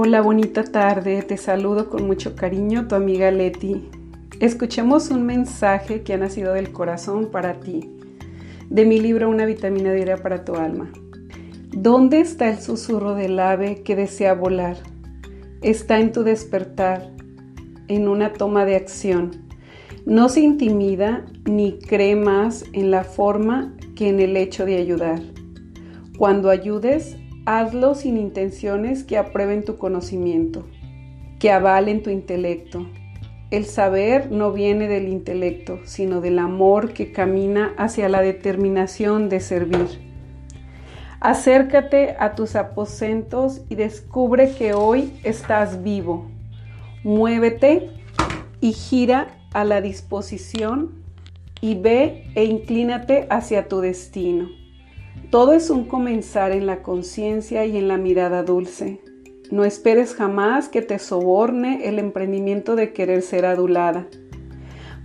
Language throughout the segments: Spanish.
Hola, bonita tarde. Te saludo con mucho cariño, tu amiga Leti. Escuchemos un mensaje que ha nacido del corazón para ti, de mi libro Una vitamina diaria para tu alma. ¿Dónde está el susurro del ave que desea volar? Está en tu despertar, en una toma de acción. No se intimida ni cree más en la forma que en el hecho de ayudar. Cuando ayudes, Hazlo sin intenciones que aprueben tu conocimiento, que avalen tu intelecto. El saber no viene del intelecto, sino del amor que camina hacia la determinación de servir. Acércate a tus aposentos y descubre que hoy estás vivo. Muévete y gira a la disposición y ve e inclínate hacia tu destino. Todo es un comenzar en la conciencia y en la mirada dulce. No esperes jamás que te soborne el emprendimiento de querer ser adulada.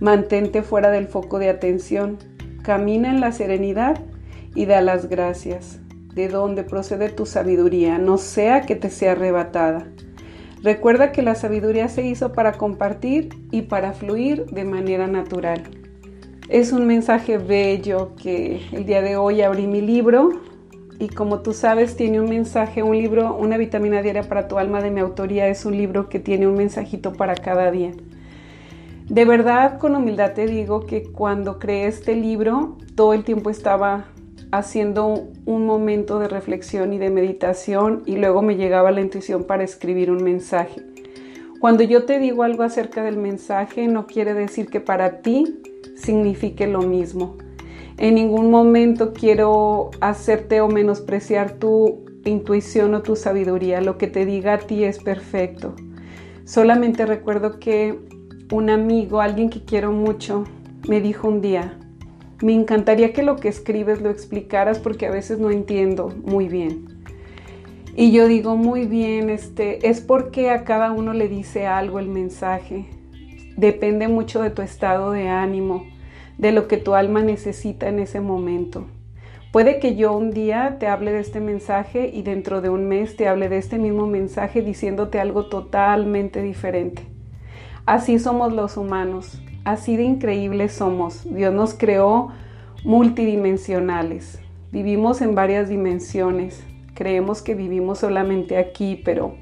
Mantente fuera del foco de atención, camina en la serenidad y da las gracias, de donde procede tu sabiduría, no sea que te sea arrebatada. Recuerda que la sabiduría se hizo para compartir y para fluir de manera natural. Es un mensaje bello que el día de hoy abrí mi libro y como tú sabes tiene un mensaje, un libro, una vitamina diaria para tu alma de mi autoría, es un libro que tiene un mensajito para cada día. De verdad, con humildad te digo que cuando creé este libro, todo el tiempo estaba haciendo un momento de reflexión y de meditación y luego me llegaba la intuición para escribir un mensaje. Cuando yo te digo algo acerca del mensaje, no quiere decir que para ti signifique lo mismo. En ningún momento quiero hacerte o menospreciar tu intuición o tu sabiduría. Lo que te diga a ti es perfecto. Solamente recuerdo que un amigo, alguien que quiero mucho, me dijo un día, me encantaría que lo que escribes lo explicaras porque a veces no entiendo muy bien. Y yo digo, muy bien, este, es porque a cada uno le dice algo el mensaje. Depende mucho de tu estado de ánimo, de lo que tu alma necesita en ese momento. Puede que yo un día te hable de este mensaje y dentro de un mes te hable de este mismo mensaje diciéndote algo totalmente diferente. Así somos los humanos, así de increíbles somos. Dios nos creó multidimensionales. Vivimos en varias dimensiones. Creemos que vivimos solamente aquí, pero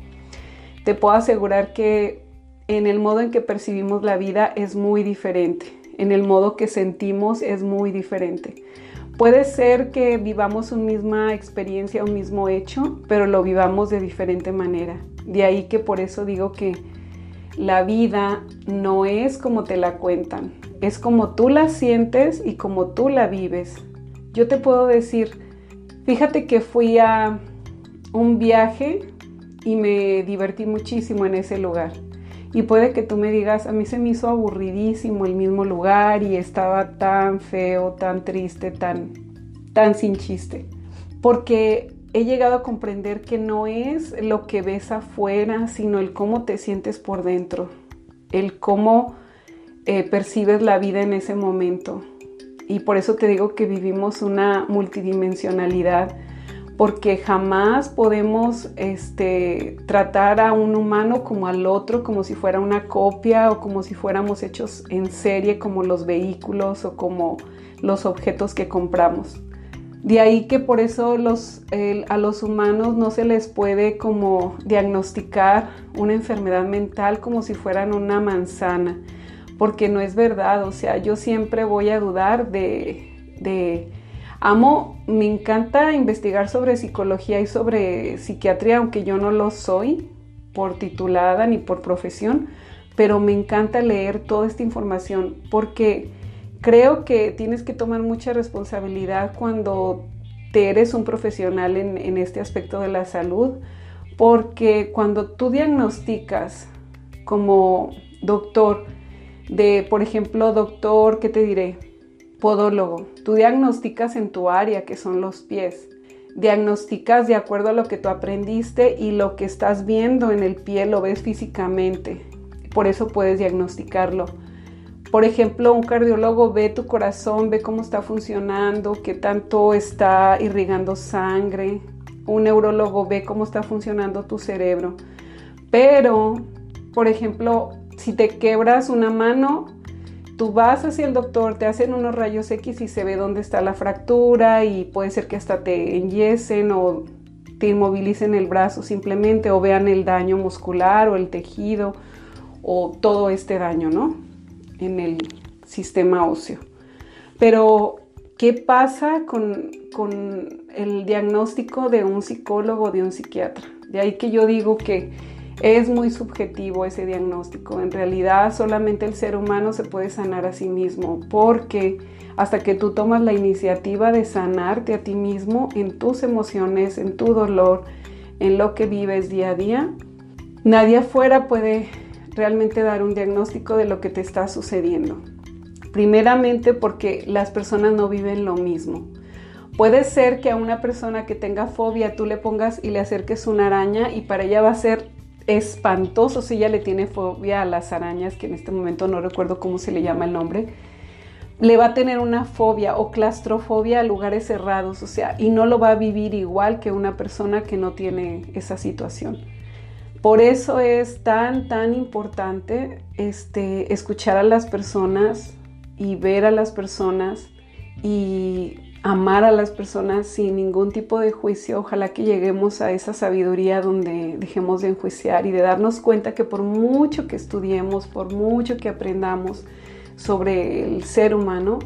te puedo asegurar que en el modo en que percibimos la vida es muy diferente, en el modo que sentimos es muy diferente. Puede ser que vivamos una misma experiencia, un mismo hecho, pero lo vivamos de diferente manera. De ahí que por eso digo que la vida no es como te la cuentan, es como tú la sientes y como tú la vives. Yo te puedo decir, fíjate que fui a un viaje y me divertí muchísimo en ese lugar. Y puede que tú me digas, a mí se me hizo aburridísimo el mismo lugar y estaba tan feo, tan triste, tan, tan sin chiste. Porque he llegado a comprender que no es lo que ves afuera, sino el cómo te sientes por dentro, el cómo eh, percibes la vida en ese momento. Y por eso te digo que vivimos una multidimensionalidad porque jamás podemos este, tratar a un humano como al otro, como si fuera una copia o como si fuéramos hechos en serie como los vehículos o como los objetos que compramos. De ahí que por eso a los humanos no se les puede como diagnosticar una enfermedad mental como si fueran una manzana, porque no es verdad. O sea, yo siempre voy a dudar de, de amo, me encanta investigar sobre psicología y sobre psiquiatría, aunque yo no lo soy por titulada ni por profesión, pero me encanta leer toda esta información porque creo que tienes que tomar mucha responsabilidad cuando te eres un profesional en, este aspecto de la salud, porque cuando tú diagnosticas como doctor, de, por ejemplo, doctor, ¿qué te diré? Podólogo, tú diagnosticas en tu área, que son los pies. Diagnosticas de acuerdo a lo que tú aprendiste y lo que estás viendo en el pie lo ves físicamente. Por eso puedes diagnosticarlo. Por ejemplo, un cardiólogo ve tu corazón, ve cómo está funcionando, qué tanto está irrigando sangre. Un neurólogo ve cómo está funcionando tu cerebro. Pero, por ejemplo, si te quebras una mano, tú vas hacia el doctor, te hacen unos rayos X y se ve dónde está la fractura y puede ser que hasta te enyesen o te inmovilicen el brazo simplemente o vean el daño muscular o el tejido o todo este daño, ¿no? en el sistema óseo. Pero, ¿qué pasa con, el diagnóstico de un psicólogo o de un psiquiatra? De ahí que yo digo que es muy subjetivo ese diagnóstico. En realidad solamente el ser humano se puede sanar a sí mismo porque hasta que tú tomas la iniciativa de sanarte a ti mismo en tus emociones, en tu dolor, en lo que vives día a día, nadie afuera puede realmente dar un diagnóstico de lo que te está sucediendo. Primeramente porque las personas no viven lo mismo. Puede ser que a una persona que tenga fobia tú le pongas y le acerques una araña y para ella va a ser espantoso si ella le tiene fobia a las arañas, que en este momento no recuerdo cómo se le llama el nombre. Le va a tener una fobia o claustrofobia a lugares cerrados, o sea, y no lo va a vivir igual que una persona que no tiene esa situación. Por eso es tan, tan importante este, escuchar a las personas y ver a las personas y amar a las personas sin ningún tipo de juicio. Ojalá que lleguemos a esa sabiduría donde dejemos de enjuiciar y de darnos cuenta que por mucho que estudiemos, por mucho que aprendamos sobre el ser humano,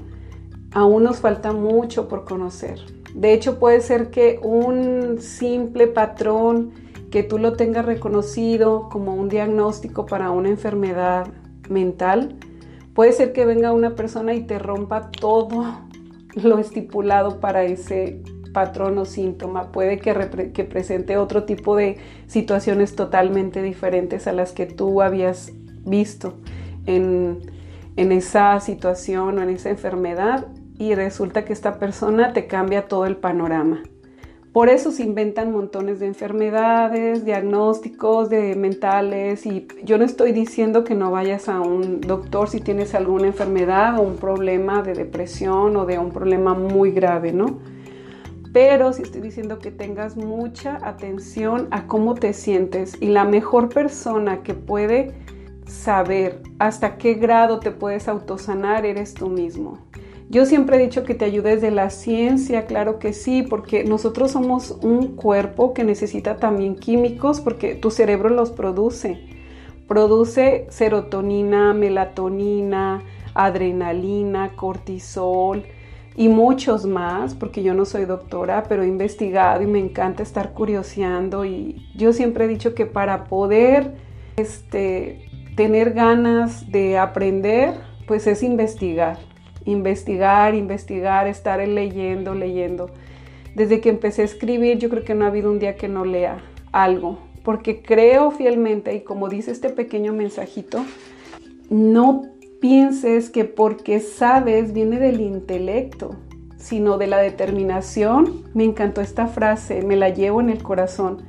aún nos falta mucho por conocer. De hecho, puede ser que un simple patrón que tú lo tengas reconocido como un diagnóstico para una enfermedad mental, puede ser que venga una persona y te rompa todo lo estipulado para ese patrón o síntoma. Puede que, presente otro tipo de situaciones totalmente diferentes a las que tú habías visto en, esa situación o en esa enfermedad y resulta que esta persona te cambia todo el panorama. Por eso se inventan montones de enfermedades, diagnósticos de mentales y yo no estoy diciendo que no vayas a un doctor si tienes alguna enfermedad o un problema de depresión o de un problema muy grave, ¿no? Pero sí estoy diciendo que tengas mucha atención a cómo te sientes y la mejor persona que puede saber hasta qué grado te puedes autosanar eres tú mismo. Yo siempre he dicho que te ayudes de la ciencia, claro que sí, porque nosotros somos un cuerpo que necesita también químicos porque tu cerebro los produce. Produce serotonina, melatonina, adrenalina, cortisol y muchos más, porque yo no soy doctora, pero he investigado y me encanta estar curioseando y yo siempre he dicho que para poder este, tener ganas de aprender, pues es investigar investigar, investigar, estar leyendo, leyendo. Desde que empecé a escribir, yo creo que no ha habido un día que no lea algo, porque creo fielmente, y como dice este pequeño mensajito, no pienses que porque sabes viene del intelecto, sino de la determinación. Me encantó esta frase, me la llevo en el corazón.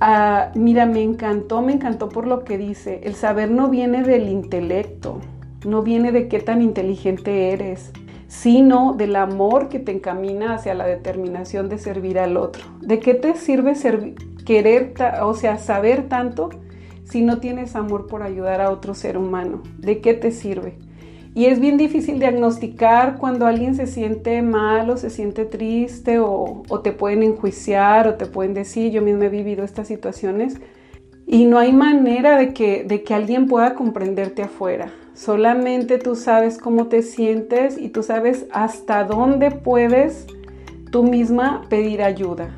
Ah, mira, me encantó, me encantó por lo que dice. El saber no viene del intelecto, no viene de qué tan inteligente eres, sino del amor que te encamina hacia la determinación de servir al otro. ¿De qué te sirve querer, o sea, saber tanto si no tienes amor por ayudar a otro ser humano? ¿De qué te sirve? Y es bien difícil diagnosticar cuando alguien se siente mal o se siente triste o, o te pueden enjuiciar o te pueden decir, yo misma he vivido estas situaciones y no hay manera de que, de que alguien pueda comprenderte afuera. Solamente tú sabes cómo te sientes y tú sabes hasta dónde puedes tú misma pedir ayuda.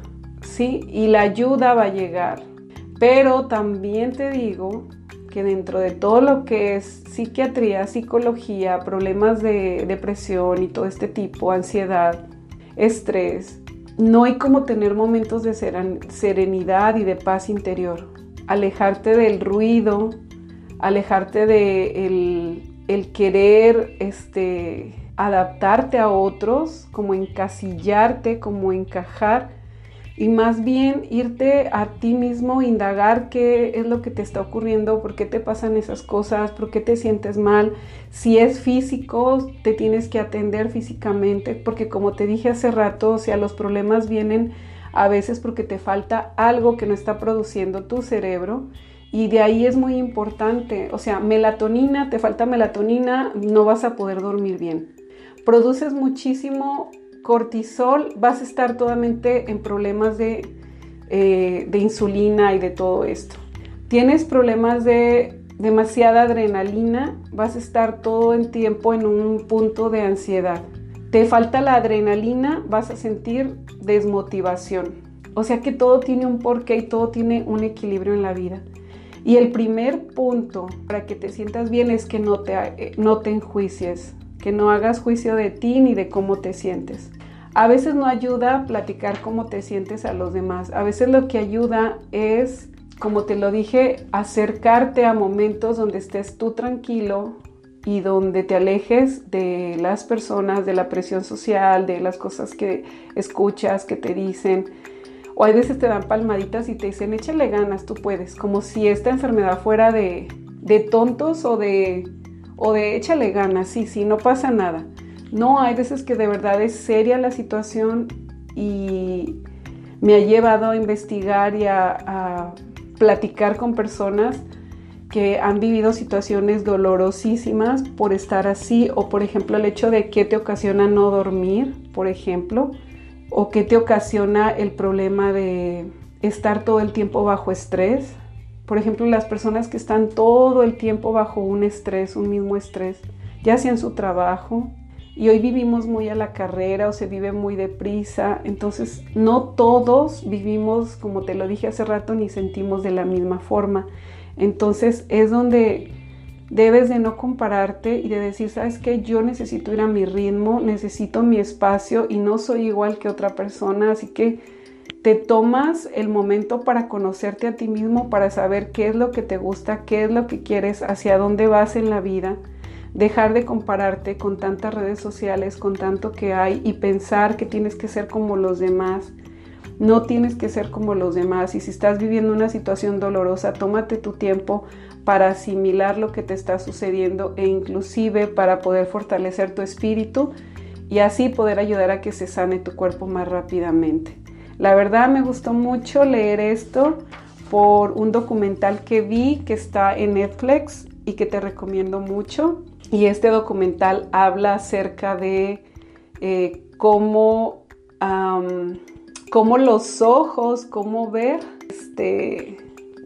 ¿Sí? Y la ayuda va a llegar. Pero también te digo que dentro de todo lo que es psiquiatría, psicología, problemas de depresión y todo este tipo, ansiedad, estrés, no hay como tener momentos de serenidad y de paz interior. Alejarte del ruido, alejarte de el, querer este, adaptarte a otros, como encasillarte, como encajar, y más bien irte a ti mismo, indagar qué es lo que te está ocurriendo, por qué te pasan esas cosas, por qué te sientes mal. Si es físico, te tienes que atender físicamente, porque como te dije hace rato, o sea, los problemas vienen a veces porque te falta algo que no está produciendo tu cerebro y de ahí es muy importante, o sea, melatonina, te falta melatonina, no vas a poder dormir bien. Produces muchísimo cortisol, vas a estar totalmente en problemas de, eh, de insulina y de todo esto. Tienes problemas de demasiada adrenalina, vas a estar todo el tiempo en un punto de ansiedad. Te falta la adrenalina, vas a sentir desmotivación. O sea que todo tiene un porqué y todo tiene un equilibrio en la vida. Y el primer punto para que te sientas bien es que no te, eh, no te enjuicies, que no hagas juicio de ti ni de cómo te sientes. A veces no ayuda platicar cómo te sientes a los demás. A veces lo que ayuda es, como te lo dije, acercarte a momentos donde estés tú tranquilo y donde te alejes de las personas, de la presión social, de las cosas que escuchas, que te dicen o hay veces te dan palmaditas y te dicen, échale ganas, tú puedes, como si esta enfermedad fuera de, tontos o de, o de échale ganas, sí, sí, no pasa nada. No, hay veces que de verdad es seria la situación y me ha llevado a investigar y a, a platicar con personas que han vivido situaciones dolorosísimas por estar así o por ejemplo el hecho de que te ocasiona no dormir, por ejemplo, o qué te ocasiona el problema de estar todo el tiempo bajo estrés. Por ejemplo, las personas que están todo el tiempo bajo un estrés, un mismo estrés, ya sea en su trabajo, y hoy vivimos muy a la carrera o se vive muy deprisa, entonces no todos vivimos, como te lo dije hace rato, ni sentimos de la misma forma. Entonces es donde Debes de no compararte y de decir, sabes que yo necesito ir a mi ritmo, necesito mi espacio y no soy igual que otra persona, así que te tomas el momento para conocerte a ti mismo, para saber qué es lo que te gusta, qué es lo que quieres, hacia dónde vas en la vida, dejar de compararte con tantas redes sociales, con tanto que hay y pensar que tienes que ser como los demás. No tienes que ser como los demás y si estás viviendo una situación dolorosa, tómate tu tiempo para asimilar lo que te está sucediendo e inclusive para poder fortalecer tu espíritu y así poder ayudar a que se sane tu cuerpo más rápidamente. La verdad me gustó mucho leer esto por un documental que vi que está en Netflix y que te recomiendo mucho. Y este documental habla acerca de eh, cómo, cómo los ojos, cómo ver, este,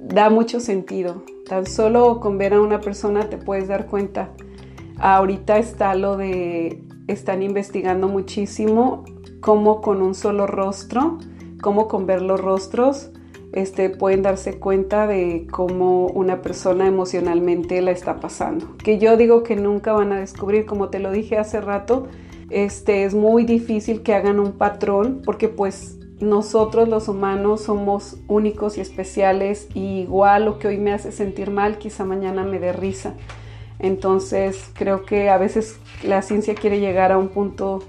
da mucho sentido. Tan solo con ver a una persona te puedes dar cuenta. Ahorita está lo de, están investigando muchísimo cómo con un solo rostro, cómo con ver los rostros, este, pueden darse cuenta de cómo una persona emocionalmente la está pasando. Que yo digo que nunca van a descubrir, como te lo dije hace rato, este, es muy difícil que hagan un patrón porque pues nosotros los humanos somos únicos y especiales y igual lo que hoy me hace sentir mal, quizá mañana me dé risa. Entonces creo que a veces la ciencia quiere llegar a un punto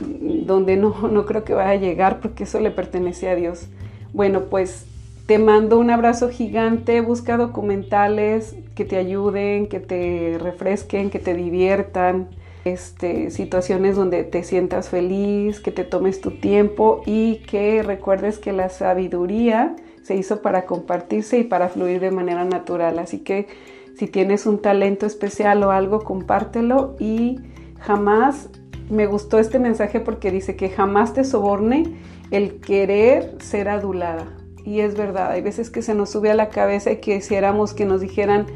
donde no, no creo que vaya a llegar porque eso le pertenece a Dios. Bueno, pues te mando un abrazo gigante, busca documentales que te ayuden, que te refresquen, que te diviertan este, situaciones donde te sientas feliz, que te tomes tu tiempo y que recuerdes que la sabiduría se hizo para compartirse y para fluir de manera natural. Así que Si tienes un talento especial o algo, compártelo y jamás me gustó este mensaje porque dice que jamás te soborne el querer ser adulada. Y es verdad, hay veces que se nos sube a la cabeza y quisiéramos que nos dijeran,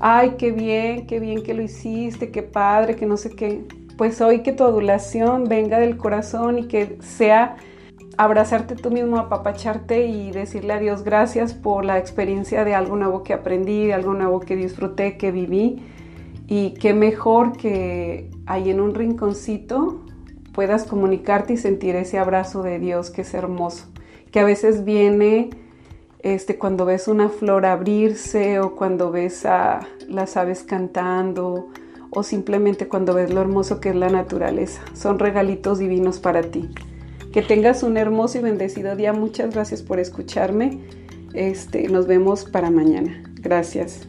ay, qué bien, qué bien que lo hiciste, qué padre, que no sé qué. Pues hoy que tu adulación venga del corazón y que sea abrazarte tú mismo, apapacharte y decirle a Dios gracias por la experiencia de algo nuevo que aprendí, de algo nuevo que disfruté, que viví. Y qué mejor que ahí en un rinconcito puedas comunicarte y sentir ese abrazo de Dios que es hermoso, que a veces viene este, cuando ves una flor abrirse o cuando ves a las aves cantando o simplemente cuando ves lo hermoso que es la naturaleza. Son regalitos divinos para ti. Que tengas un hermoso y bendecido día. Muchas gracias por escucharme. Este, nos vemos para mañana. Gracias.